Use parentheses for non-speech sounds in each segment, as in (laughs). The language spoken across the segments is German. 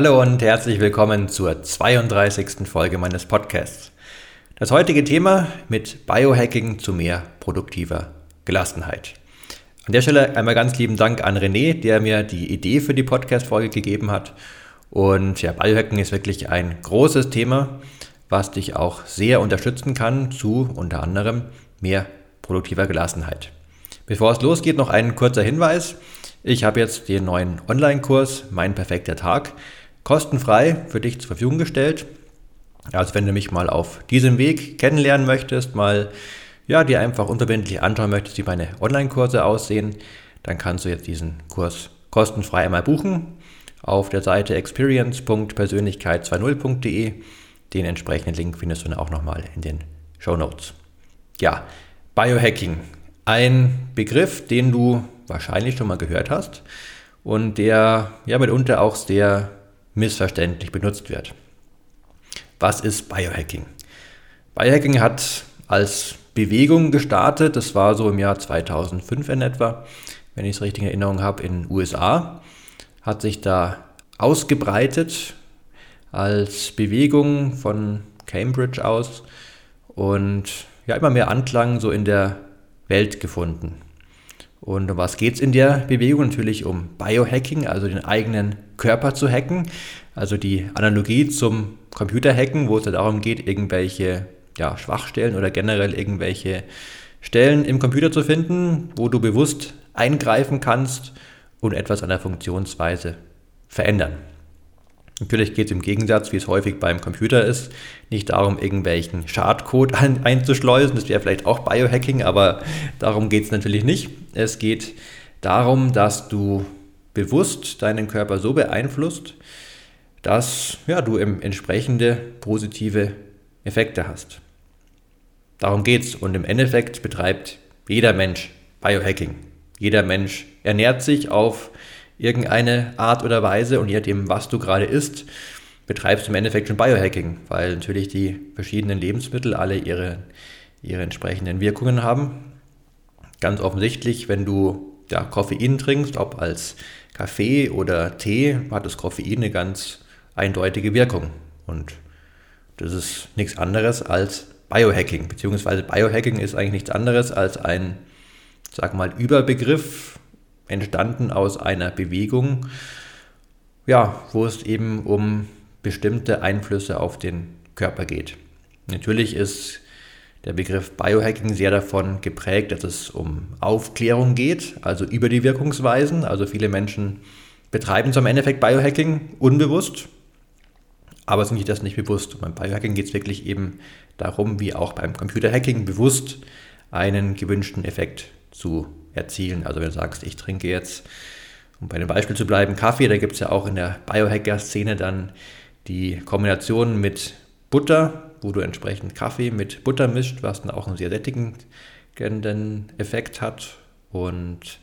Hallo und herzlich willkommen zur 32. Folge meines Podcasts. Das heutige Thema mit Biohacking zu mehr produktiver Gelassenheit. An der Stelle einmal ganz lieben Dank an René, der mir die Idee für die Podcast-Folge gegeben hat. Und ja, Biohacking ist wirklich ein großes Thema, was dich auch sehr unterstützen kann zu unter anderem mehr produktiver Gelassenheit. Bevor es losgeht, noch ein kurzer Hinweis. Ich habe jetzt den neuen Online-Kurs Mein perfekter Tag kostenfrei für dich zur Verfügung gestellt. Also wenn du mich mal auf diesem Weg kennenlernen möchtest, mal ja, dir einfach unverbindlich anschauen möchtest, wie meine Online-Kurse aussehen, dann kannst du jetzt diesen Kurs kostenfrei einmal buchen auf der Seite experience.persönlichkeit20.de. Den entsprechenden Link findest du dann auch nochmal in den Show Notes. Ja, Biohacking. Ein Begriff, den du wahrscheinlich schon mal gehört hast und der ja mitunter auch sehr missverständlich benutzt wird. Was ist Biohacking? Biohacking hat als Bewegung gestartet, das war so im Jahr 2005 in etwa, wenn ich es richtig in Erinnerung habe, in den USA, hat sich da ausgebreitet als Bewegung von Cambridge aus und ja immer mehr Anklang so in der Welt gefunden. Und um was geht es in der Bewegung? Natürlich um Biohacking, also den eigenen Körper zu hacken. Also die Analogie zum Computerhacken, wo es ja darum geht, irgendwelche ja, Schwachstellen oder generell irgendwelche Stellen im Computer zu finden, wo du bewusst eingreifen kannst und etwas an der Funktionsweise verändern. Natürlich geht es im Gegensatz, wie es häufig beim Computer ist, nicht darum, irgendwelchen Schadcode ein, einzuschleusen. Das wäre vielleicht auch Biohacking, aber darum geht es natürlich nicht. Es geht darum, dass du bewusst deinen Körper so beeinflusst, dass ja, du entsprechende positive Effekte hast. Darum geht es. Und im Endeffekt betreibt jeder Mensch Biohacking. Jeder Mensch ernährt sich auf irgendeine Art oder Weise und je nachdem, was du gerade isst, betreibst du im Endeffekt schon Biohacking, weil natürlich die verschiedenen Lebensmittel alle ihre, ihre entsprechenden Wirkungen haben. Ganz offensichtlich, wenn du ja, Koffein trinkst, ob als Kaffee oder Tee, hat das Koffein eine ganz eindeutige Wirkung. Und das ist nichts anderes als Biohacking, beziehungsweise Biohacking ist eigentlich nichts anderes als ein, sag mal, Überbegriff entstanden aus einer Bewegung, ja, wo es eben um bestimmte Einflüsse auf den Körper geht. Natürlich ist der Begriff Biohacking sehr davon geprägt, dass es um Aufklärung geht, also über die Wirkungsweisen. Also viele Menschen betreiben zum Endeffekt Biohacking unbewusst, aber sind sich das nicht bewusst. Und beim Biohacking geht es wirklich eben darum, wie auch beim Computerhacking bewusst einen gewünschten Effekt zu erzielen. Also wenn du sagst, ich trinke jetzt, um bei dem Beispiel zu bleiben, Kaffee, da gibt es ja auch in der Biohacker-Szene dann die Kombination mit Butter, wo du entsprechend Kaffee mit Butter mischt, was dann auch einen sehr sättigenden Effekt hat. Und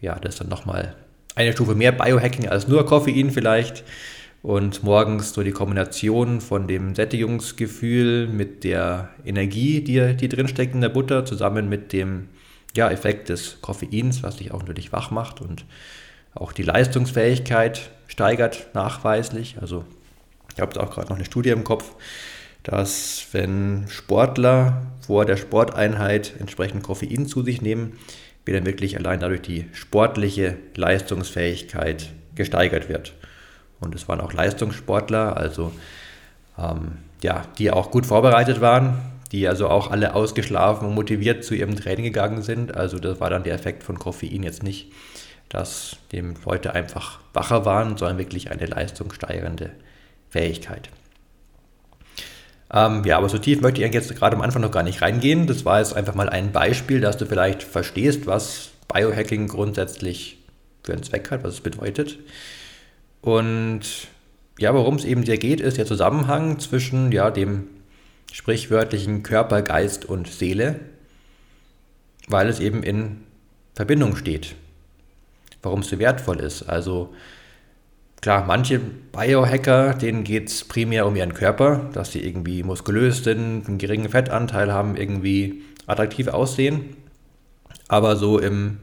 ja, das ist dann nochmal eine Stufe mehr Biohacking als nur Koffein vielleicht. Und morgens so die Kombination von dem Sättigungsgefühl mit der Energie, die, die drinsteckt in der Butter, zusammen mit dem ja, Effekt des Koffeins, was dich auch natürlich wach macht und auch die Leistungsfähigkeit steigert nachweislich. Also ich habe auch gerade noch eine Studie im Kopf, dass wenn Sportler vor der Sporteinheit entsprechend Koffein zu sich nehmen, wie dann wirklich allein dadurch die sportliche Leistungsfähigkeit gesteigert wird. Und es waren auch Leistungssportler, also ähm, ja, die auch gut vorbereitet waren, die also auch alle ausgeschlafen und motiviert zu ihrem Training gegangen sind. Also das war dann der Effekt von Koffein jetzt nicht, dass die Leute einfach wacher waren, sondern wirklich eine leistungssteigernde Fähigkeit. Ähm, ja, aber so tief möchte ich jetzt gerade am Anfang noch gar nicht reingehen. Das war jetzt einfach mal ein Beispiel, dass du vielleicht verstehst, was Biohacking grundsätzlich für einen Zweck hat, was es bedeutet. Und ja, worum es eben sehr geht, ist der Zusammenhang zwischen ja, dem sprichwörtlichen Körper, Geist und Seele, weil es eben in Verbindung steht. Warum es so wertvoll ist. Also klar, manche Biohacker, denen geht es primär um ihren Körper, dass sie irgendwie muskulös sind, einen geringen Fettanteil haben, irgendwie attraktiv aussehen. Aber so im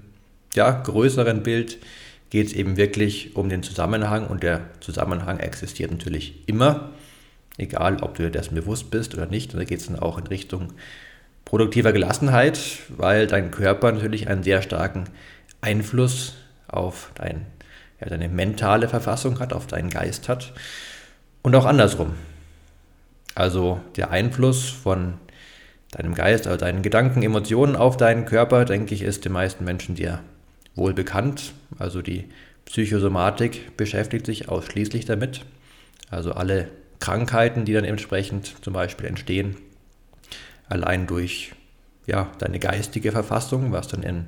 ja, größeren Bild geht es eben wirklich um den Zusammenhang und der Zusammenhang existiert natürlich immer, egal ob du dir dessen bewusst bist oder nicht. Und da geht es dann auch in Richtung produktiver Gelassenheit, weil dein Körper natürlich einen sehr starken Einfluss auf dein, ja, deine mentale Verfassung hat, auf deinen Geist hat und auch andersrum. Also der Einfluss von deinem Geist, also deinen Gedanken, Emotionen auf deinen Körper, denke ich, ist den meisten Menschen dir wohl bekannt. Also die Psychosomatik beschäftigt sich ausschließlich damit. Also alle Krankheiten, die dann entsprechend zum Beispiel entstehen, allein durch ja, deine geistige Verfassung, was dann in,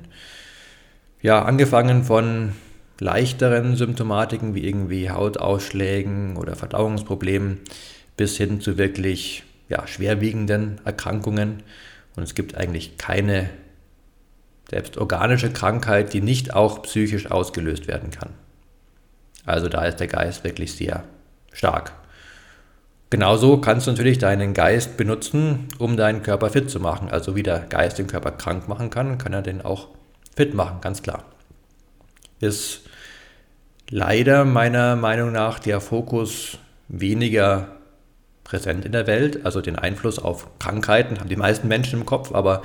ja, angefangen von leichteren Symptomatiken wie irgendwie Hautausschlägen oder Verdauungsproblemen bis hin zu wirklich ja, schwerwiegenden Erkrankungen. Und es gibt eigentlich keine selbst organische Krankheit, die nicht auch psychisch ausgelöst werden kann. Also da ist der Geist wirklich sehr stark. Genauso kannst du natürlich deinen Geist benutzen, um deinen Körper fit zu machen. Also wie der Geist den Körper krank machen kann, kann er den auch fit machen, ganz klar. Ist leider meiner Meinung nach der Fokus weniger präsent in der Welt. Also den Einfluss auf Krankheiten haben die meisten Menschen im Kopf, aber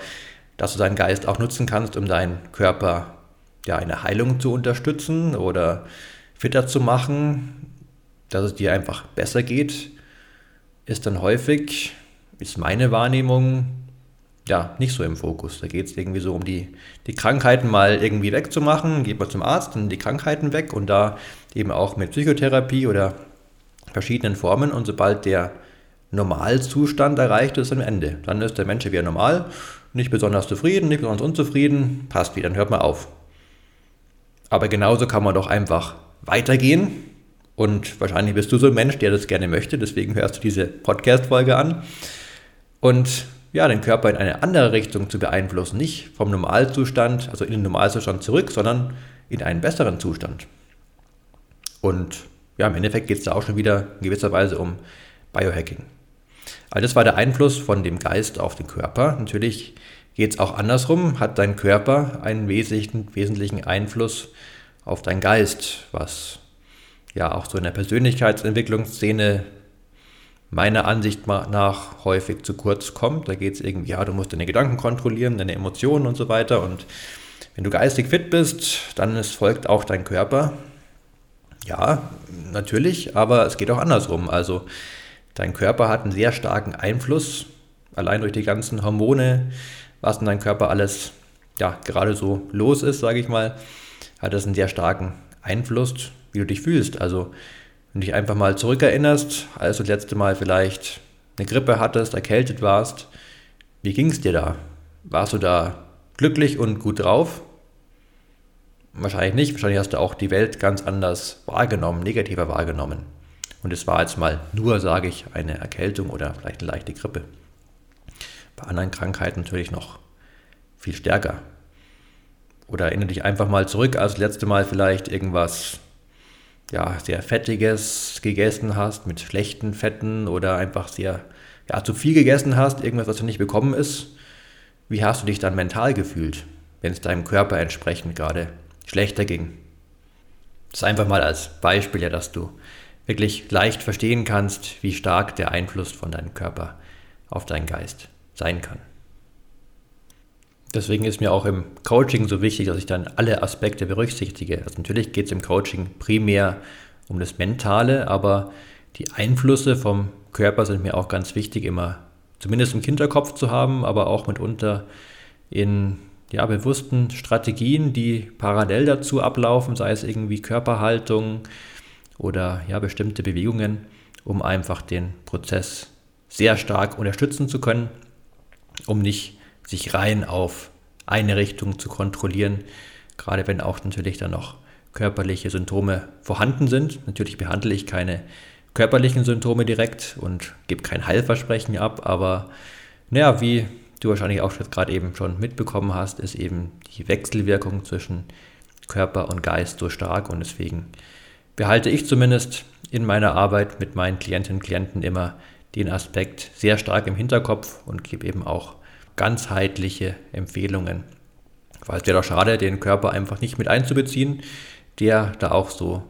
dass du deinen Geist auch nutzen kannst, um deinen Körper ja, eine Heilung zu unterstützen oder fitter zu machen, dass es dir einfach besser geht, ist dann häufig, ist meine Wahrnehmung, ja, nicht so im Fokus. Da geht es irgendwie so um die, die Krankheiten mal irgendwie wegzumachen. Geht man zum Arzt, dann die Krankheiten weg und da eben auch mit Psychotherapie oder verschiedenen Formen. Und sobald der Normalzustand erreicht ist, am Ende. Dann ist der Mensch wieder normal nicht besonders zufrieden, nicht besonders unzufrieden, passt wieder, dann hört man auf. Aber genauso kann man doch einfach weitergehen. Und wahrscheinlich bist du so ein Mensch, der das gerne möchte, deswegen hörst du diese Podcast-Folge an. Und ja, den Körper in eine andere Richtung zu beeinflussen, nicht vom Normalzustand, also in den Normalzustand zurück, sondern in einen besseren Zustand. Und ja, im Endeffekt geht es da auch schon wieder in gewisser Weise um Biohacking. Also das war der Einfluss von dem Geist auf den Körper. Natürlich geht es auch andersrum, hat dein Körper einen wesentlichen, wesentlichen Einfluss auf deinen Geist, was ja auch so in der Persönlichkeitsentwicklungsszene meiner Ansicht nach häufig zu kurz kommt. Da geht es irgendwie, ja, du musst deine Gedanken kontrollieren, deine Emotionen und so weiter. Und wenn du geistig fit bist, dann folgt auch dein Körper. Ja, natürlich, aber es geht auch andersrum. Also Dein Körper hat einen sehr starken Einfluss, allein durch die ganzen Hormone, was in deinem Körper alles ja, gerade so los ist, sage ich mal, hat das einen sehr starken Einfluss, wie du dich fühlst. Also, wenn du dich einfach mal zurückerinnerst, als du das letzte Mal vielleicht eine Grippe hattest, erkältet warst, wie ging es dir da? Warst du da glücklich und gut drauf? Wahrscheinlich nicht. Wahrscheinlich hast du auch die Welt ganz anders wahrgenommen, negativer wahrgenommen. Und es war jetzt mal nur, sage ich, eine Erkältung oder vielleicht eine leichte Grippe. Bei anderen Krankheiten natürlich noch viel stärker. Oder erinnere dich einfach mal zurück, als das letzte Mal vielleicht irgendwas ja, sehr Fettiges gegessen hast, mit schlechten Fetten oder einfach sehr ja, zu viel gegessen hast, irgendwas, was du nicht bekommen ist. Wie hast du dich dann mental gefühlt, wenn es deinem Körper entsprechend gerade schlechter ging? Das ist einfach mal als Beispiel, ja, dass du wirklich leicht verstehen kannst, wie stark der Einfluss von deinem Körper auf deinen Geist sein kann. Deswegen ist mir auch im Coaching so wichtig, dass ich dann alle Aspekte berücksichtige. Also natürlich geht es im Coaching primär um das Mentale, aber die Einflüsse vom Körper sind mir auch ganz wichtig, immer zumindest im Hinterkopf zu haben, aber auch mitunter in ja, bewussten Strategien, die parallel dazu ablaufen, sei es irgendwie Körperhaltung, oder ja, bestimmte Bewegungen, um einfach den Prozess sehr stark unterstützen zu können, um nicht sich rein auf eine Richtung zu kontrollieren, gerade wenn auch natürlich dann noch körperliche Symptome vorhanden sind. Natürlich behandle ich keine körperlichen Symptome direkt und gebe kein Heilversprechen ab, aber naja, wie du wahrscheinlich auch gerade eben schon mitbekommen hast, ist eben die Wechselwirkung zwischen Körper und Geist so stark und deswegen behalte ich zumindest in meiner Arbeit mit meinen Klientinnen und Klienten immer den Aspekt sehr stark im Hinterkopf und gebe eben auch ganzheitliche Empfehlungen. Weil es wäre doch schade, den Körper einfach nicht mit einzubeziehen, der da auch so,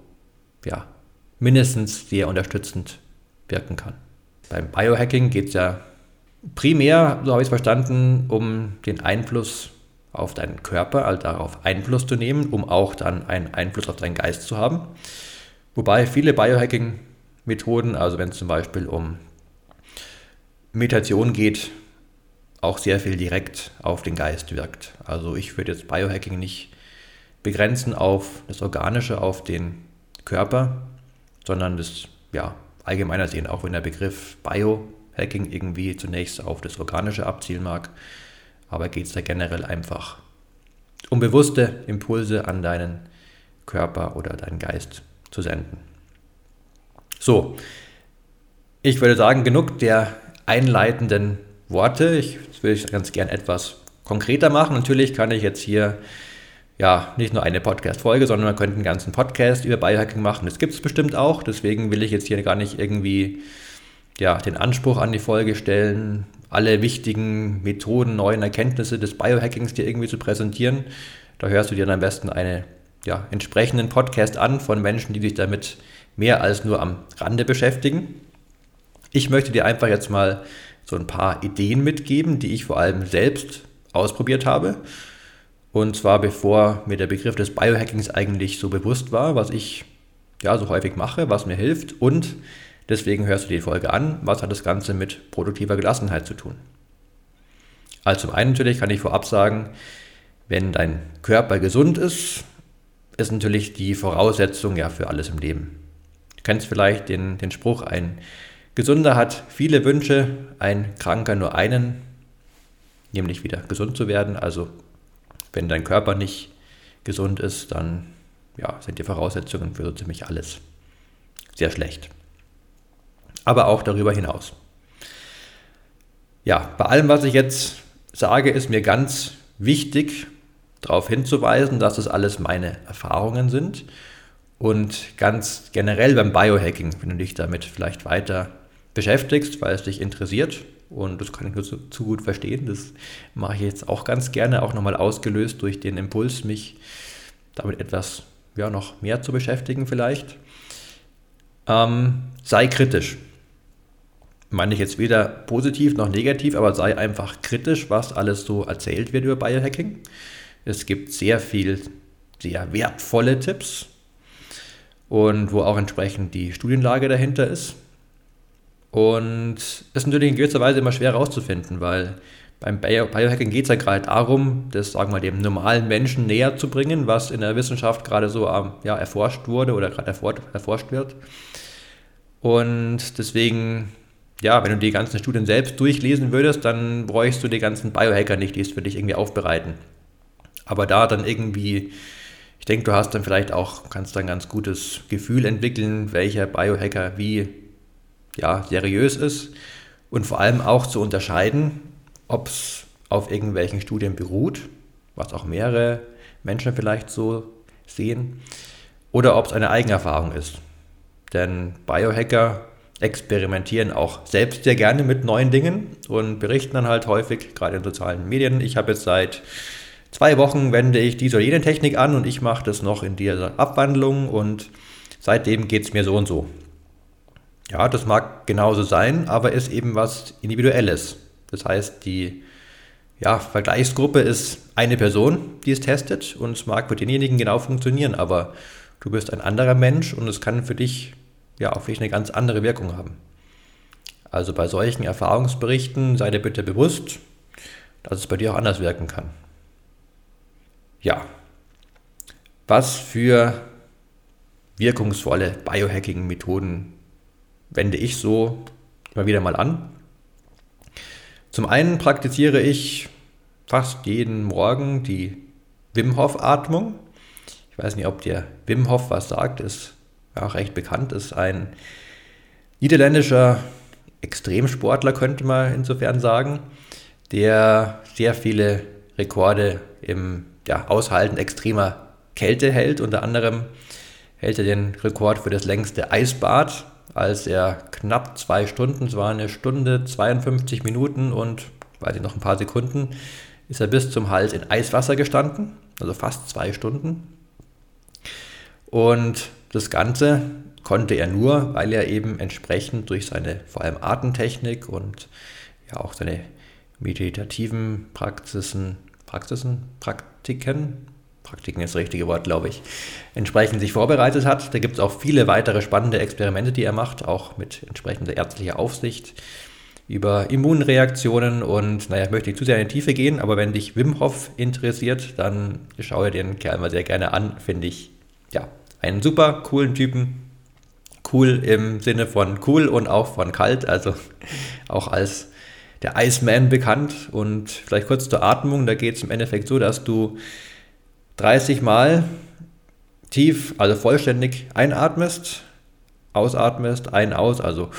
ja, mindestens sehr unterstützend wirken kann. Beim Biohacking geht es ja primär, so habe ich es verstanden, um den Einfluss auf deinen Körper, also darauf Einfluss zu nehmen, um auch dann einen Einfluss auf deinen Geist zu haben. Wobei viele Biohacking-Methoden, also wenn es zum Beispiel um Meditation geht, auch sehr viel direkt auf den Geist wirkt. Also ich würde jetzt Biohacking nicht begrenzen auf das Organische, auf den Körper, sondern das ja, allgemeiner sehen, auch wenn der Begriff Biohacking irgendwie zunächst auf das Organische abzielen mag, aber geht es da generell einfach um bewusste Impulse an deinen Körper oder deinen Geist zu senden. So, ich würde sagen, genug der einleitenden Worte. Ich will ich ganz gern etwas konkreter machen. Natürlich kann ich jetzt hier ja nicht nur eine Podcast-Folge, sondern man könnte einen ganzen Podcast über Biohacking machen. Das gibt es bestimmt auch. Deswegen will ich jetzt hier gar nicht irgendwie ja, den Anspruch an die Folge stellen, alle wichtigen Methoden, neuen Erkenntnisse des Biohackings dir irgendwie zu präsentieren. Da hörst du dir dann am besten einen ja, entsprechenden Podcast an von Menschen, die sich damit mehr als nur am Rande beschäftigen. Ich möchte dir einfach jetzt mal so ein paar Ideen mitgeben, die ich vor allem selbst ausprobiert habe. Und zwar bevor mir der Begriff des Biohackings eigentlich so bewusst war, was ich ja so häufig mache, was mir hilft und deswegen hörst du die Folge an, was hat das Ganze mit produktiver Gelassenheit zu tun. Also zum einen natürlich kann ich vorab sagen, wenn dein Körper gesund ist, ist natürlich die Voraussetzung ja für alles im Leben. Du kennst vielleicht den, den Spruch, ein Gesunder hat viele Wünsche, ein Kranker nur einen, nämlich wieder gesund zu werden. Also wenn dein Körper nicht gesund ist, dann ja, sind die Voraussetzungen für so ziemlich alles sehr schlecht. Aber auch darüber hinaus. Ja, bei allem, was ich jetzt sage, ist mir ganz wichtig, darauf hinzuweisen, dass das alles meine Erfahrungen sind. Und ganz generell beim Biohacking, wenn du dich damit vielleicht weiter beschäftigst, weil es dich interessiert. Und das kann ich nur zu, zu gut verstehen. Das mache ich jetzt auch ganz gerne, auch nochmal ausgelöst durch den Impuls, mich damit etwas ja, noch mehr zu beschäftigen vielleicht. Ähm, sei kritisch. Meine ich jetzt weder positiv noch negativ, aber sei einfach kritisch, was alles so erzählt wird über Biohacking. Es gibt sehr viel, sehr wertvolle Tipps und wo auch entsprechend die Studienlage dahinter ist. Und es ist natürlich in gewisser Weise immer schwer herauszufinden, weil beim Biohacking geht es ja gerade darum, das sagen wir dem normalen Menschen näher zu bringen, was in der Wissenschaft gerade so ja, erforscht wurde oder gerade erforscht wird. Und deswegen, ja, wenn du die ganzen Studien selbst durchlesen würdest, dann bräuchst du die ganzen Biohacker nicht, die es für dich irgendwie aufbereiten. Aber da dann irgendwie, ich denke, du hast dann vielleicht auch, kannst dann ein ganz gutes Gefühl entwickeln, welcher Biohacker wie ja, seriös ist und vor allem auch zu unterscheiden, ob es auf irgendwelchen Studien beruht, was auch mehrere Menschen vielleicht so sehen, oder ob es eine Eigenerfahrung ist. Denn Biohacker experimentieren auch selbst sehr gerne mit neuen Dingen und berichten dann halt häufig, gerade in sozialen Medien, ich habe jetzt seit zwei Wochen wende ich diese oder jene Technik an und ich mache das noch in dieser Abwandlung und seitdem geht es mir so und so. Ja, das mag genauso sein, aber ist eben was Individuelles. Das heißt, die ja, Vergleichsgruppe ist eine Person, die es testet und es mag für denjenigen genau funktionieren, aber du bist ein anderer Mensch und es kann für dich ja auch vielleicht eine ganz andere Wirkung haben. Also bei solchen Erfahrungsberichten sei dir bitte bewusst, dass es bei dir auch anders wirken kann. Ja, was für wirkungsvolle Biohacking-Methoden wende ich so immer wieder mal an. Zum einen praktiziere ich fast jeden Morgen die Wim Hof Atmung. Ich weiß nicht, ob dir Wim Hof was sagt, ist auch recht bekannt, ist ein niederländischer Extremsportler, könnte man insofern sagen, der sehr viele Rekorde im ja, Aushalten extremer Kälte hält. Unter anderem hält er den Rekord für das längste Eisbad, als er knapp zwei Stunden, es war eine Stunde 52 Minuten und weiß ich noch ein paar Sekunden, ist er bis zum Hals in Eiswasser gestanden, also fast zwei Stunden. Und das Ganze konnte er nur, weil er eben entsprechend durch seine vor allem Atemtechnik und ja auch seine meditativen Praxisen, Praxisen, Praktiken, Praktiken ist das richtige Wort, glaube ich, entsprechend sich vorbereitet hat. Da gibt es auch viele weitere spannende Experimente, die er macht, auch mit entsprechender ärztlicher Aufsicht über Immunreaktionen und naja, möchte ich zu sehr in die Tiefe gehen, aber wenn dich Wim Hof interessiert, dann schaue dir den Kerl mal sehr gerne an, finde ich, ja, einen super coolen Typen. Cool im Sinne von cool und auch von kalt, also (laughs) auch als der Iceman bekannt. Und vielleicht kurz zur Atmung, da geht es im Endeffekt so, dass du 30 Mal tief, also vollständig einatmest, ausatmest, ein, aus, also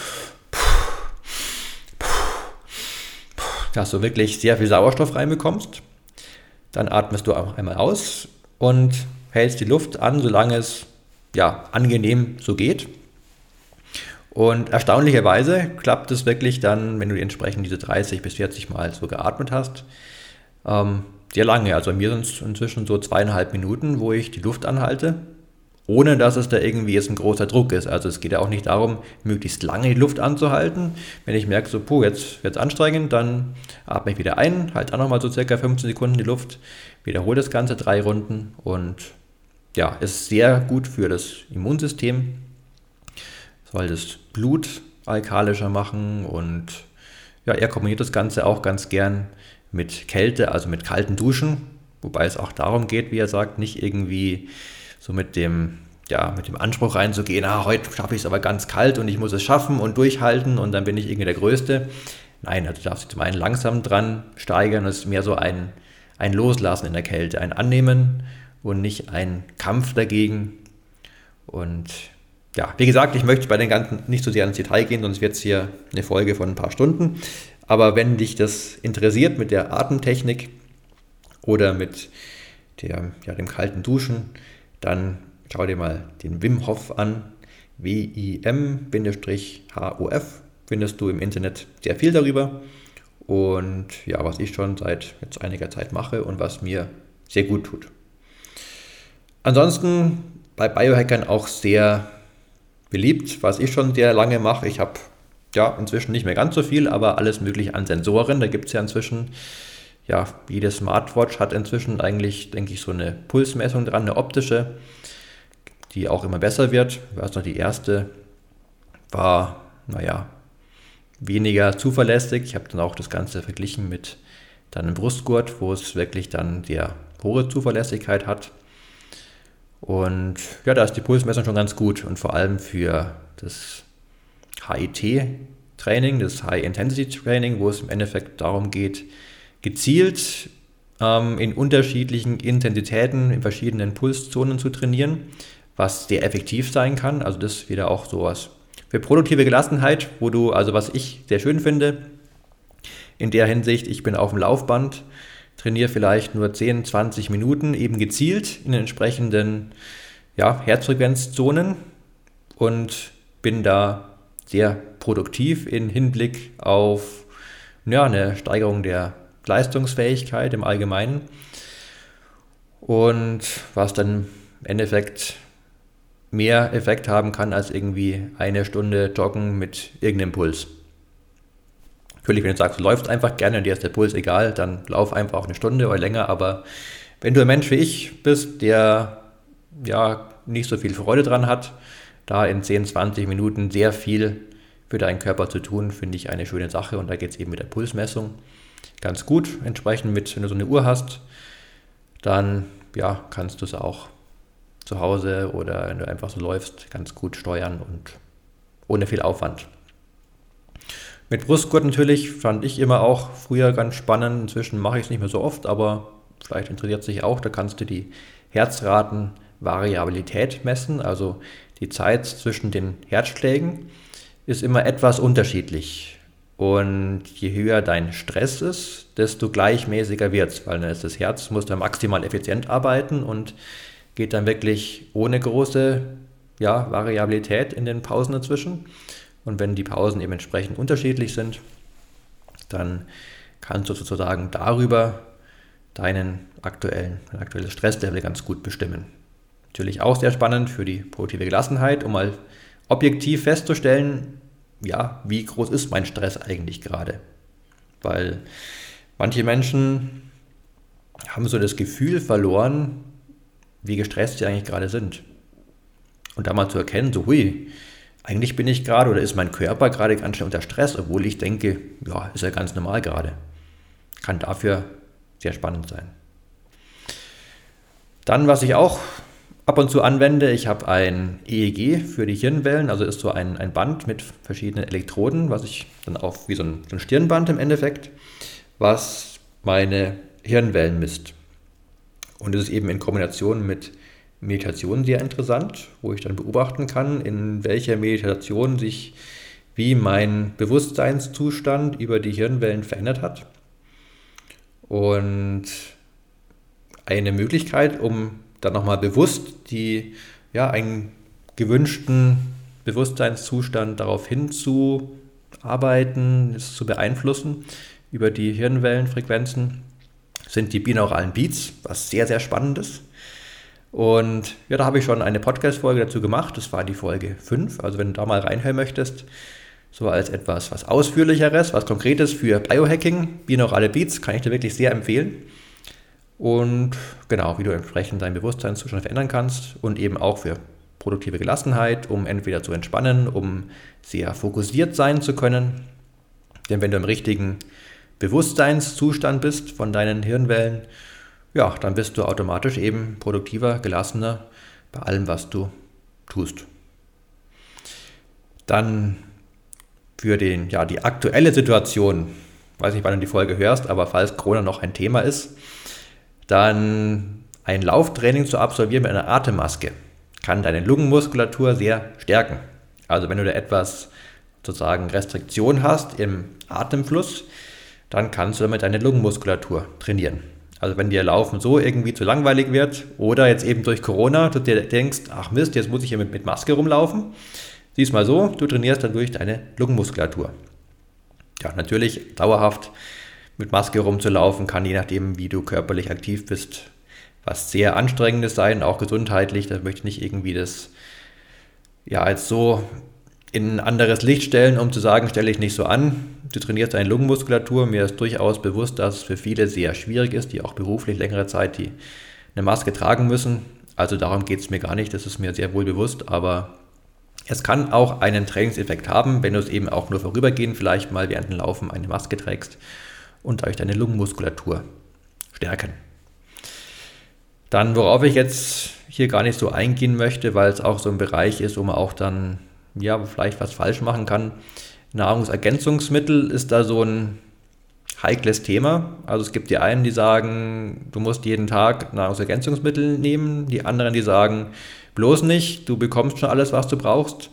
dass du wirklich sehr viel Sauerstoff reinbekommst. Dann atmest du auch einmal aus und hältst die Luft an, solange es ja, angenehm so geht. Und erstaunlicherweise klappt es wirklich dann, wenn du entsprechend diese 30 bis 40 Mal so geatmet hast, ähm, sehr lange. Also mir sind es inzwischen so zweieinhalb Minuten, wo ich die Luft anhalte, ohne dass es da irgendwie jetzt ein großer Druck ist. Also es geht ja auch nicht darum, möglichst lange die Luft anzuhalten. Wenn ich merke, so, puh, jetzt wird es anstrengend, dann atme ich wieder ein, halte auch nochmal so circa 15 Sekunden die Luft, wiederhole das Ganze drei Runden und ja, ist sehr gut für das Immunsystem. Soll das Blut alkalischer machen und ja, er kombiniert das Ganze auch ganz gern mit Kälte, also mit kalten Duschen, wobei es auch darum geht, wie er sagt, nicht irgendwie so mit dem, ja, mit dem Anspruch reinzugehen, ah, heute schaffe ich es aber ganz kalt und ich muss es schaffen und durchhalten und dann bin ich irgendwie der Größte. Nein, also du darfst dich zum einen langsam dran steigern, es ist mehr so ein, ein Loslassen in der Kälte, ein Annehmen und nicht ein Kampf dagegen. Und ja, wie gesagt, ich möchte bei den ganzen nicht so sehr ins Detail gehen, sonst wird es hier eine Folge von ein paar Stunden. Aber wenn dich das interessiert mit der Atemtechnik oder mit der, ja, dem kalten Duschen, dann schau dir mal den Wim Hof an. W-I-M-H-O-F findest du im Internet sehr viel darüber. Und ja, was ich schon seit jetzt einiger Zeit mache und was mir sehr gut tut. Ansonsten bei Biohackern auch sehr beliebt, was ich schon sehr lange mache. Ich habe ja, inzwischen nicht mehr ganz so viel, aber alles mögliche an Sensoren. Da gibt es ja inzwischen, ja, jede Smartwatch hat inzwischen eigentlich, denke ich, so eine Pulsmessung dran, eine optische, die auch immer besser wird. Ich weiß noch, die erste war, naja, weniger zuverlässig. Ich habe dann auch das Ganze verglichen mit dann einem Brustgurt, wo es wirklich dann sehr hohe Zuverlässigkeit hat. Und ja, da ist die Pulsmessung schon ganz gut und vor allem für das HIT-Training, das High-Intensity-Training, wo es im Endeffekt darum geht, gezielt ähm, in unterschiedlichen Intensitäten in verschiedenen Pulszonen zu trainieren, was sehr effektiv sein kann. Also das ist wieder auch sowas für produktive Gelassenheit, wo du, also was ich sehr schön finde, in der Hinsicht, ich bin auf dem Laufband, trainiere vielleicht nur 10, 20 Minuten eben gezielt in den entsprechenden ja, Herzfrequenzzonen und bin da sehr produktiv im Hinblick auf ja, eine Steigerung der Leistungsfähigkeit im Allgemeinen. Und was dann im Endeffekt mehr Effekt haben kann als irgendwie eine Stunde Joggen mit irgendeinem Puls. Natürlich, wenn du sagst, du läufst einfach gerne und dir ist der Puls egal, dann lauf einfach auch eine Stunde oder länger. Aber wenn du ein Mensch wie ich bist, der ja nicht so viel Freude dran hat, da in 10, 20 Minuten sehr viel für deinen Körper zu tun, finde ich eine schöne Sache. Und da geht es eben mit der Pulsmessung ganz gut. Entsprechend mit, wenn du so eine Uhr hast, dann ja, kannst du es auch zu Hause oder wenn du einfach so läufst, ganz gut steuern und ohne viel Aufwand. Mit Brustgurt natürlich fand ich immer auch früher ganz spannend. Inzwischen mache ich es nicht mehr so oft, aber vielleicht interessiert sich auch. Da kannst du die Herzraten Variabilität messen, also die Zeit zwischen den Herzschlägen ist immer etwas unterschiedlich. Und je höher dein Stress ist, desto gleichmäßiger wird es, weil dann ist das Herz, muss dann maximal effizient arbeiten und geht dann wirklich ohne große ja, Variabilität in den Pausen dazwischen. Und wenn die Pausen eben entsprechend unterschiedlich sind, dann kannst du sozusagen darüber deinen aktuellen, dein aktuelles Stresslevel ganz gut bestimmen. Natürlich auch sehr spannend für die produktive Gelassenheit, um mal objektiv festzustellen, ja, wie groß ist mein Stress eigentlich gerade? Weil manche Menschen haben so das Gefühl verloren, wie gestresst sie eigentlich gerade sind. Und da mal zu erkennen, so, hui, eigentlich bin ich gerade oder ist mein Körper gerade ganz schön unter Stress, obwohl ich denke, ja, ist ja ganz normal gerade. Kann dafür sehr spannend sein. Dann, was ich auch ab und zu anwende, ich habe ein EEG für die Hirnwellen, also ist so ein, ein Band mit verschiedenen Elektroden, was ich dann auch wie so ein, so ein Stirnband im Endeffekt, was meine Hirnwellen misst. Und es ist eben in Kombination mit Meditation sehr interessant, wo ich dann beobachten kann, in welcher Meditation sich wie mein Bewusstseinszustand über die Hirnwellen verändert hat. Und eine Möglichkeit, um dann nochmal bewusst die, ja, einen gewünschten Bewusstseinszustand darauf hinzuarbeiten, es zu beeinflussen über die Hirnwellenfrequenzen, sind die binauralen Beats, was sehr, sehr spannend ist. Und ja, da habe ich schon eine Podcast-Folge dazu gemacht. Das war die Folge 5. Also, wenn du da mal reinhören möchtest, so als etwas was Ausführlicheres, was Konkretes für Biohacking, binaurale Beats, kann ich dir wirklich sehr empfehlen. Und genau, wie du entsprechend deinen Bewusstseinszustand verändern kannst und eben auch für produktive Gelassenheit, um entweder zu entspannen, um sehr fokussiert sein zu können. Denn wenn du im richtigen Bewusstseinszustand bist von deinen Hirnwellen, ja, dann bist du automatisch eben produktiver, gelassener bei allem, was du tust. Dann für den, ja, die aktuelle Situation, weiß nicht, wann du die Folge hörst, aber falls Corona noch ein Thema ist, dann ein Lauftraining zu absolvieren mit einer Atemmaske kann deine Lungenmuskulatur sehr stärken. Also wenn du da etwas sozusagen Restriktion hast im Atemfluss, dann kannst du damit deine Lungenmuskulatur trainieren. Also wenn dir Laufen so irgendwie zu langweilig wird oder jetzt eben durch Corona, du dir denkst, ach Mist, jetzt muss ich hier mit, mit Maske rumlaufen, siehst mal so, du trainierst dadurch deine Lungenmuskulatur. Ja, natürlich dauerhaft mit Maske rumzulaufen kann, je nachdem, wie du körperlich aktiv bist, was sehr anstrengendes sein, auch gesundheitlich. Da möchte ich nicht irgendwie das ja als so in ein anderes Licht stellen, um zu sagen, stelle ich nicht so an. Du trainierst deine Lungenmuskulatur. Mir ist durchaus bewusst, dass es für viele sehr schwierig ist, die auch beruflich längere Zeit die eine Maske tragen müssen. Also darum geht es mir gar nicht, das ist mir sehr wohl bewusst, aber es kann auch einen Trainingseffekt haben, wenn du es eben auch nur vorübergehend vielleicht mal während dem Laufen eine Maske trägst und dadurch deine Lungenmuskulatur stärken. Dann, worauf ich jetzt hier gar nicht so eingehen möchte, weil es auch so ein Bereich ist, wo man auch dann ja, vielleicht was falsch machen kann. Nahrungsergänzungsmittel ist da so ein heikles Thema. Also es gibt die einen, die sagen, du musst jeden Tag Nahrungsergänzungsmittel nehmen, die anderen, die sagen, bloß nicht, du bekommst schon alles, was du brauchst.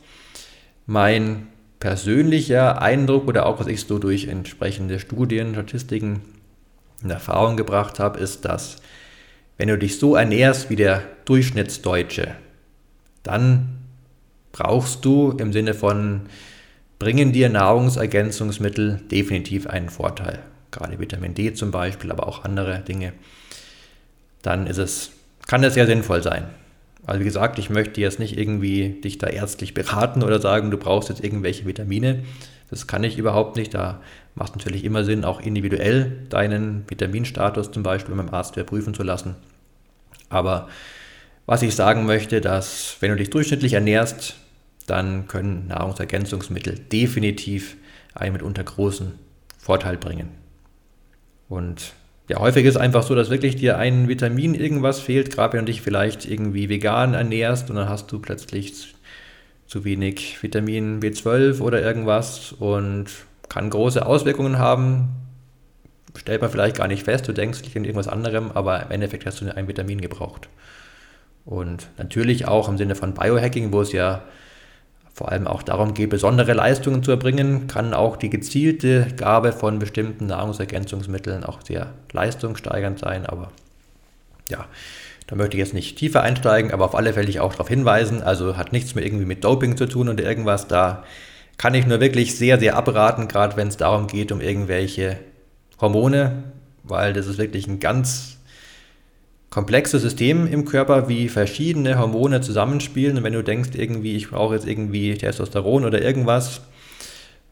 Mein persönlicher Eindruck oder auch was ich so durch entsprechende Studien, Statistiken in Erfahrung gebracht habe, ist, dass wenn du dich so ernährst wie der Durchschnittsdeutsche, dann brauchst du im Sinne von, bringen dir Nahrungsergänzungsmittel definitiv einen Vorteil. Gerade Vitamin D zum Beispiel, aber auch andere Dinge. Dann ist es, kann es sehr sinnvoll sein. Also wie gesagt, ich möchte jetzt nicht irgendwie dich da ärztlich beraten oder sagen, du brauchst jetzt irgendwelche Vitamine. Das kann ich überhaupt nicht. Da macht es natürlich immer Sinn, auch individuell deinen Vitaminstatus zum Beispiel beim Arzt überprüfen zu lassen. Aber was ich sagen möchte, dass wenn du dich durchschnittlich ernährst, dann können Nahrungsergänzungsmittel definitiv einen mitunter großen Vorteil bringen. Und ja, häufig ist es einfach so, dass wirklich dir ein Vitamin irgendwas fehlt, gerade wenn du dich vielleicht irgendwie vegan ernährst und dann hast du plötzlich zu wenig Vitamin B12 oder irgendwas und kann große Auswirkungen haben. Stellt man vielleicht gar nicht fest, du denkst, liegt in irgendwas anderem, aber im Endeffekt hast du ein Vitamin gebraucht. Und natürlich auch im Sinne von Biohacking, wo es ja vor allem auch darum geht, besondere Leistungen zu erbringen, kann auch die gezielte Gabe von bestimmten Nahrungsergänzungsmitteln auch sehr leistungssteigernd sein. Aber ja, da möchte ich jetzt nicht tiefer einsteigen, aber auf alle Fälle auch darauf hinweisen. Also hat nichts mehr irgendwie mit Doping zu tun oder irgendwas. Da kann ich nur wirklich sehr, sehr abraten, gerade wenn es darum geht, um irgendwelche Hormone, weil das ist wirklich ein ganz komplexes System im Körper, wie verschiedene Hormone zusammenspielen. Und wenn du denkst, irgendwie, ich brauche jetzt irgendwie Testosteron oder irgendwas,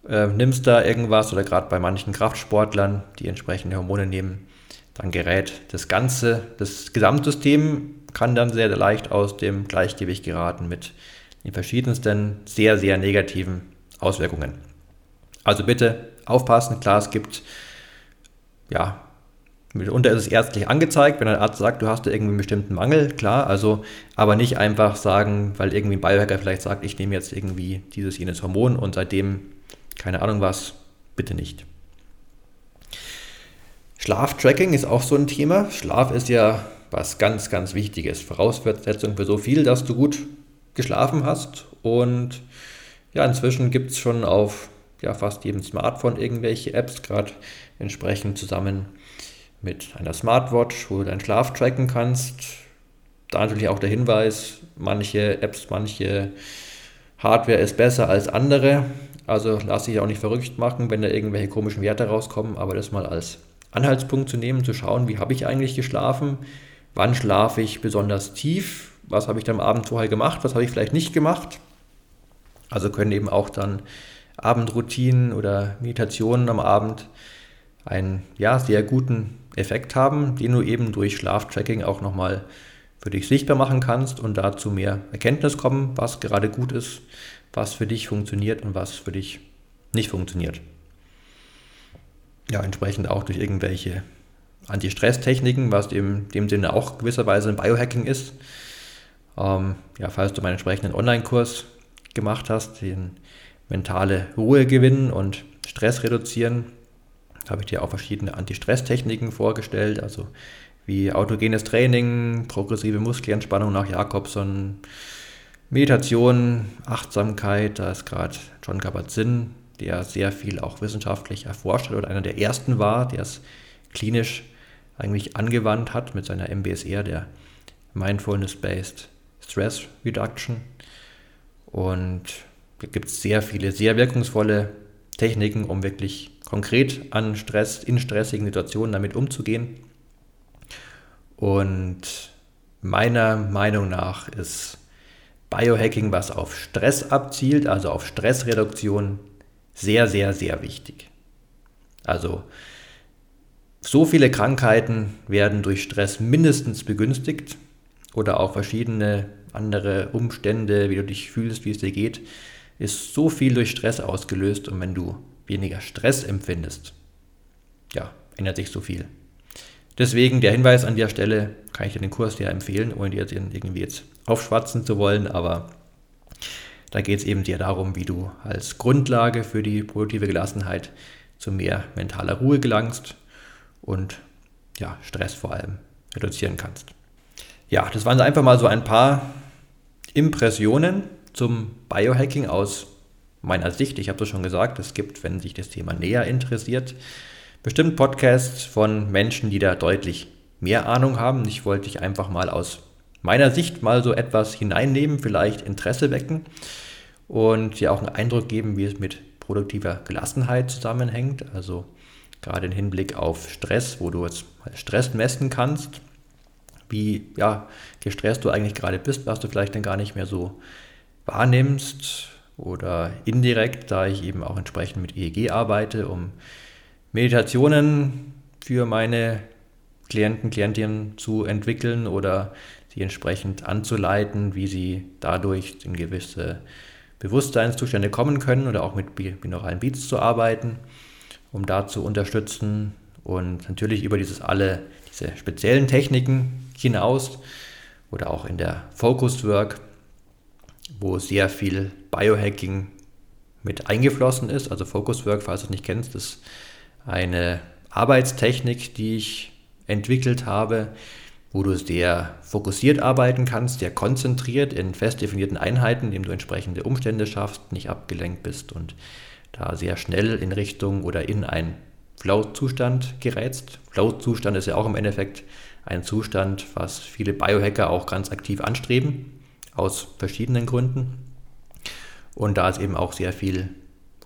äh, nimmst da irgendwas oder gerade bei manchen Kraftsportlern, die entsprechende Hormone nehmen, dann gerät das Ganze, das Gesamtsystem kann dann sehr leicht aus dem Gleichgewicht geraten mit den verschiedensten sehr, sehr negativen Auswirkungen. Also bitte aufpassen, klar, es gibt ja Mitunter ist es ärztlich angezeigt, wenn ein Arzt sagt, du hast da irgendwie einen bestimmten Mangel, klar, also, aber nicht einfach sagen, weil irgendwie ein Biohacker vielleicht sagt, ich nehme jetzt irgendwie dieses, jenes Hormon und seitdem, keine Ahnung was, bitte nicht. Schlaftracking ist auch so ein Thema. Schlaf ist ja was ganz, ganz Wichtiges. Voraussetzung für so viel, dass du gut geschlafen hast. Und ja, inzwischen gibt es schon auf ja, fast jedem Smartphone irgendwelche Apps, gerade entsprechend zusammen mit einer Smartwatch, wo du deinen Schlaf tracken kannst. Da natürlich auch der Hinweis, manche Apps, manche Hardware ist besser als andere. Also lass dich auch nicht verrückt machen, wenn da irgendwelche komischen Werte rauskommen, aber das mal als Anhaltspunkt zu nehmen, zu schauen, wie habe ich eigentlich geschlafen, wann schlafe ich besonders tief, was habe ich dann am Abend vorher gemacht, was habe ich vielleicht nicht gemacht. Also können eben auch dann Abendroutinen oder Meditationen am Abend einen ja, sehr guten Effekt haben, den du eben durch Schlaftracking auch nochmal für dich sichtbar machen kannst und dazu mehr Erkenntnis kommen, was gerade gut ist, was für dich funktioniert und was für dich nicht funktioniert. Ja, entsprechend auch durch irgendwelche Anti-Stress-Techniken, was in dem Sinne auch gewisserweise ein Biohacking ist. Ähm, ja, falls du meinen entsprechenden Online-Kurs gemacht hast, den mentale Ruhe gewinnen und Stress reduzieren, habe ich dir auch verschiedene Anti-Stress-Techniken vorgestellt, also wie autogenes Training, progressive Muskelentspannung nach Jakobson, Meditation, Achtsamkeit, da ist gerade John Kabat-Zinn, der sehr viel auch wissenschaftlich erforscht hat oder einer der ersten war, der es klinisch eigentlich angewandt hat mit seiner MBSR, der Mindfulness-Based Stress Reduction. Und da gibt es sehr viele, sehr wirkungsvolle Techniken, um wirklich konkret an Stress, in stressigen Situationen damit umzugehen. Und meiner Meinung nach ist Biohacking, was auf Stress abzielt, also auf Stressreduktion, sehr, sehr, sehr wichtig. Also so viele Krankheiten werden durch Stress mindestens begünstigt oder auch verschiedene andere Umstände, wie du dich fühlst, wie es dir geht, ist so viel durch Stress ausgelöst und wenn du weniger Stress empfindest, ja, ändert sich so viel. Deswegen der Hinweis an der Stelle, kann ich dir den Kurs ja empfehlen, ohne dir den irgendwie jetzt aufschwatzen zu wollen, aber da geht es eben dir darum, wie du als Grundlage für die produktive Gelassenheit zu mehr mentaler Ruhe gelangst und ja, Stress vor allem reduzieren kannst. Ja, das waren einfach mal so ein paar Impressionen zum Biohacking aus meiner Sicht, ich habe das schon gesagt, es gibt, wenn sich das Thema näher interessiert, bestimmt Podcasts von Menschen, die da deutlich mehr Ahnung haben. Ich wollte dich einfach mal aus meiner Sicht mal so etwas hineinnehmen, vielleicht Interesse wecken und dir auch einen Eindruck geben, wie es mit produktiver Gelassenheit zusammenhängt. Also gerade im Hinblick auf Stress, wo du jetzt Stress messen kannst, wie ja, gestresst du eigentlich gerade bist, was du vielleicht dann gar nicht mehr so wahrnimmst oder indirekt, da ich eben auch entsprechend mit EEG arbeite, um Meditationen für meine Klienten, Klientinnen zu entwickeln oder sie entsprechend anzuleiten, wie sie dadurch in gewisse Bewusstseinszustände kommen können oder auch mit binauralen Beats zu arbeiten, um da zu unterstützen und natürlich über dieses alle, diese speziellen Techniken hinaus oder auch in der Focused Work wo sehr viel Biohacking mit eingeflossen ist. Also Focus Work, falls du es nicht kennst, ist eine Arbeitstechnik, die ich entwickelt habe, wo du sehr fokussiert arbeiten kannst, sehr konzentriert in fest definierten Einheiten, indem du entsprechende Umstände schaffst, nicht abgelenkt bist und da sehr schnell in Richtung oder in einen Flow-Zustand gerätst. Flow-Zustand ist ja auch im Endeffekt ein Zustand, was viele Biohacker auch ganz aktiv anstreben, aus verschiedenen Gründen. Und da ist eben auch sehr viel,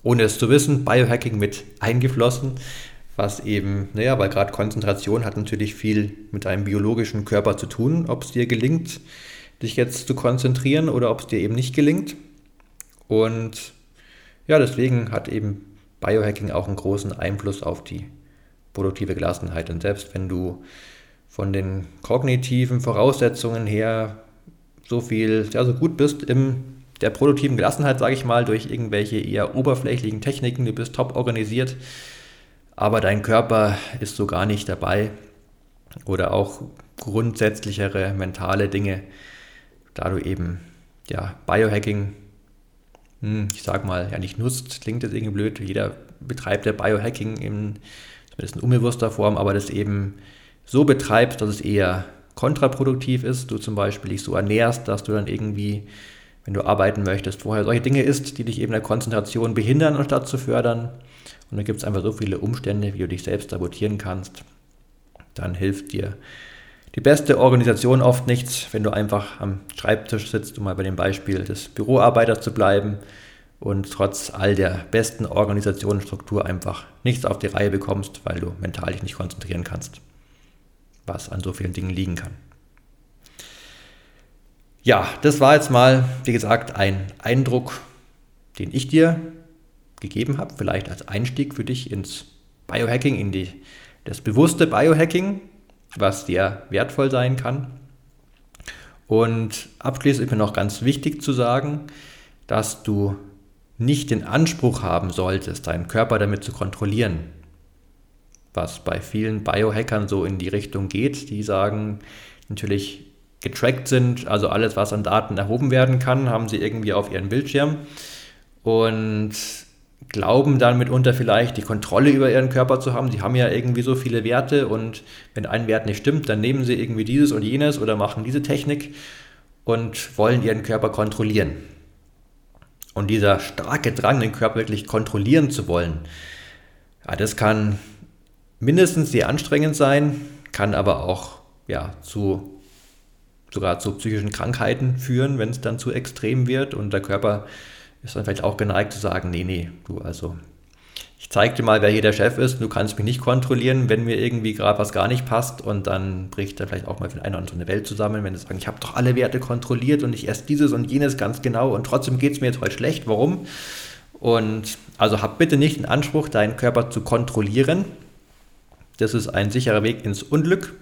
ohne es zu wissen, Biohacking mit eingeflossen, was eben, naja, weil gerade Konzentration hat natürlich viel mit deinem biologischen Körper zu tun, ob es dir gelingt, dich jetzt zu konzentrieren oder ob es dir eben nicht gelingt. Und ja, deswegen hat eben Biohacking auch einen großen Einfluss auf die produktive Gelassenheit. Und selbst wenn du von den kognitiven Voraussetzungen her so viel, ja, so gut bist in der produktiven Gelassenheit, sage ich mal, durch irgendwelche eher oberflächlichen Techniken, du bist top organisiert, aber dein Körper ist so gar nicht dabei oder auch grundsätzlichere mentale Dinge, da du eben ja, Biohacking, hm, ich sag mal, ja nicht nutzt, klingt das irgendwie blöd, jeder betreibt ja Biohacking in zumindest in unbewusster Form, aber das eben so betreibst, dass es eher kontraproduktiv ist, du zum Beispiel dich so ernährst, dass du dann irgendwie, wenn du arbeiten möchtest, vorher solche Dinge isst, die dich eben der Konzentration behindern, anstatt zu fördern. Und da gibt es einfach so viele Umstände, wie du dich selbst sabotieren kannst. Dann hilft dir die beste Organisation oft nichts, wenn du einfach am Schreibtisch sitzt, um mal bei dem Beispiel des Büroarbeiters zu bleiben und trotz all der besten Organisationsstruktur einfach nichts auf die Reihe bekommst, weil du mental dich nicht konzentrieren kannst, was an so vielen Dingen liegen kann. Ja, das war jetzt mal, wie gesagt, ein Eindruck, den ich dir gegeben habe, vielleicht als Einstieg für dich ins Biohacking, in die, das bewusste Biohacking, was sehr wertvoll sein kann. Und abschließend ist mir noch ganz wichtig zu sagen, dass du nicht den Anspruch haben solltest, deinen Körper damit zu kontrollieren. Was bei vielen Biohackern so in die Richtung geht, die sagen, natürlich getrackt sind, also alles, was an Daten erhoben werden kann, haben sie irgendwie auf ihren Bildschirm. Und glauben dann mitunter vielleicht die Kontrolle über ihren Körper zu haben. Sie haben ja irgendwie so viele Werte und wenn ein Wert nicht stimmt, dann nehmen sie irgendwie dieses und jenes oder machen diese Technik und wollen ihren Körper kontrollieren. Und dieser starke Drang, den Körper wirklich kontrollieren zu wollen, ja, das kann mindestens sehr anstrengend sein, kann aber auch ja, zu sogar zu psychischen Krankheiten führen, wenn es dann zu extrem wird und der Körper ist dann vielleicht auch geneigt zu sagen, nee, nee, du also, ich zeig dir mal, wer hier der Chef ist, du kannst mich nicht kontrollieren, wenn mir irgendwie gerade was gar nicht passt und dann bricht da vielleicht auch mal für eine oder andere Welt zusammen, wenn sie sagen, ich habe doch alle Werte kontrolliert und ich esse dieses und jenes ganz genau und trotzdem geht es mir jetzt heute schlecht, warum? Und also hab bitte nicht den Anspruch, deinen Körper zu kontrollieren. Das ist ein sicherer Weg ins Unglück,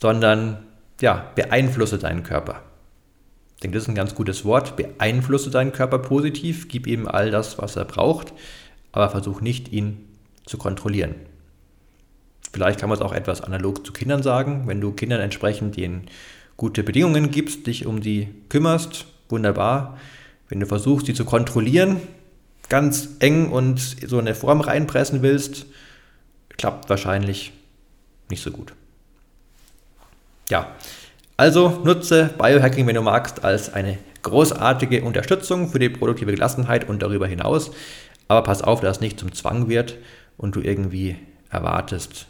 sondern ja, beeinflusse deinen Körper. Ich denke, das ist ein ganz gutes Wort. Beeinflusse deinen Körper positiv, gib ihm all das, was er braucht, aber versuch nicht, ihn zu kontrollieren. Vielleicht kann man es auch etwas analog zu Kindern sagen. Wenn du Kindern entsprechend denen gute Bedingungen gibst, dich um die kümmerst, wunderbar. Wenn du versuchst, sie zu kontrollieren, ganz eng und so eine Form reinpressen willst, klappt wahrscheinlich nicht so gut. Ja, also nutze Biohacking, wenn du magst, als eine großartige Unterstützung für die produktive Gelassenheit und darüber hinaus. Aber pass auf, dass es nicht zum Zwang wird und du irgendwie erwartest,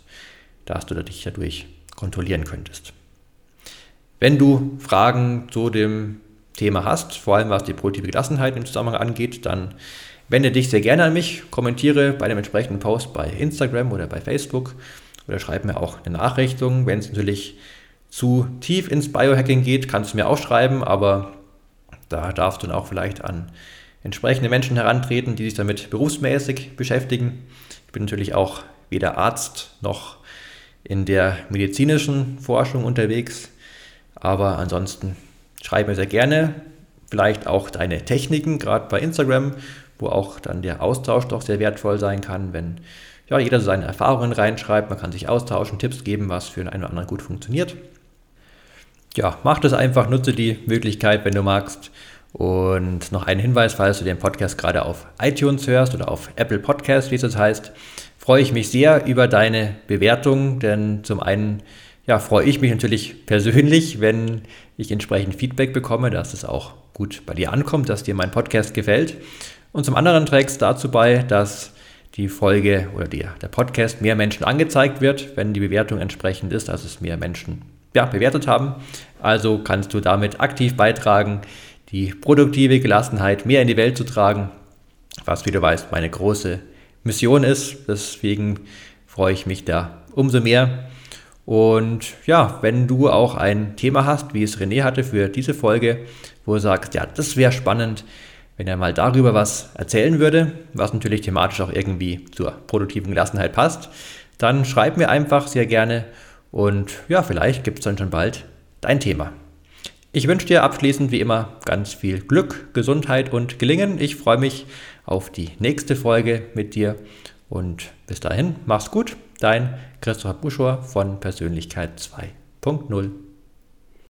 dass du dich dadurch kontrollieren könntest. Wenn du Fragen zu dem Thema hast, vor allem was die produktive Gelassenheit im Zusammenhang angeht, dann wende dich sehr gerne an mich, kommentiere bei dem entsprechenden Post bei Instagram oder bei Facebook oder schreib mir auch eine Nachrichtung, wenn es natürlich zu tief ins Biohacking geht, kannst du mir auch schreiben, aber da darfst du dann auch vielleicht an entsprechende Menschen herantreten, die sich damit berufsmäßig beschäftigen. Ich bin natürlich auch weder Arzt noch in der medizinischen Forschung unterwegs, aber ansonsten schreib mir sehr gerne vielleicht auch deine Techniken, gerade bei Instagram, wo auch dann der Austausch doch sehr wertvoll sein kann, wenn ja, jeder seine Erfahrungen reinschreibt, man kann sich austauschen, Tipps geben, was für den einen oder anderen gut funktioniert ja, mach das einfach, nutze die Möglichkeit, wenn du magst. Und noch ein Hinweis, falls du den Podcast gerade auf iTunes hörst oder auf Apple Podcast, wie es das heißt, freue ich mich sehr über deine Bewertung, denn zum einen ja, freue ich mich natürlich persönlich, wenn ich entsprechend Feedback bekomme, dass es auch gut bei dir ankommt, dass dir mein Podcast gefällt. Und zum anderen trägst es dazu bei, dass die Folge oder die, der Podcast mehr Menschen angezeigt wird, wenn die Bewertung entsprechend ist, dass es mehr Menschen ja, bewertet haben. Also kannst du damit aktiv beitragen, die produktive Gelassenheit mehr in die Welt zu tragen, was, wie du weißt, meine große Mission ist. Deswegen freue ich mich da umso mehr. Und ja, wenn du auch ein Thema hast, wie es René hatte für diese Folge, wo du sagst, ja, das wäre spannend, wenn er mal darüber was erzählen würde, was natürlich thematisch auch irgendwie zur produktiven Gelassenheit passt, dann schreib mir einfach sehr gerne und ja, vielleicht gibt es dann schon bald dein Thema. Ich wünsche dir abschließend wie immer ganz viel Glück, Gesundheit und Gelingen. Ich freue mich auf die nächste Folge mit dir und bis dahin, mach's gut. Dein Christopher Buschor von Persönlichkeit 2.0.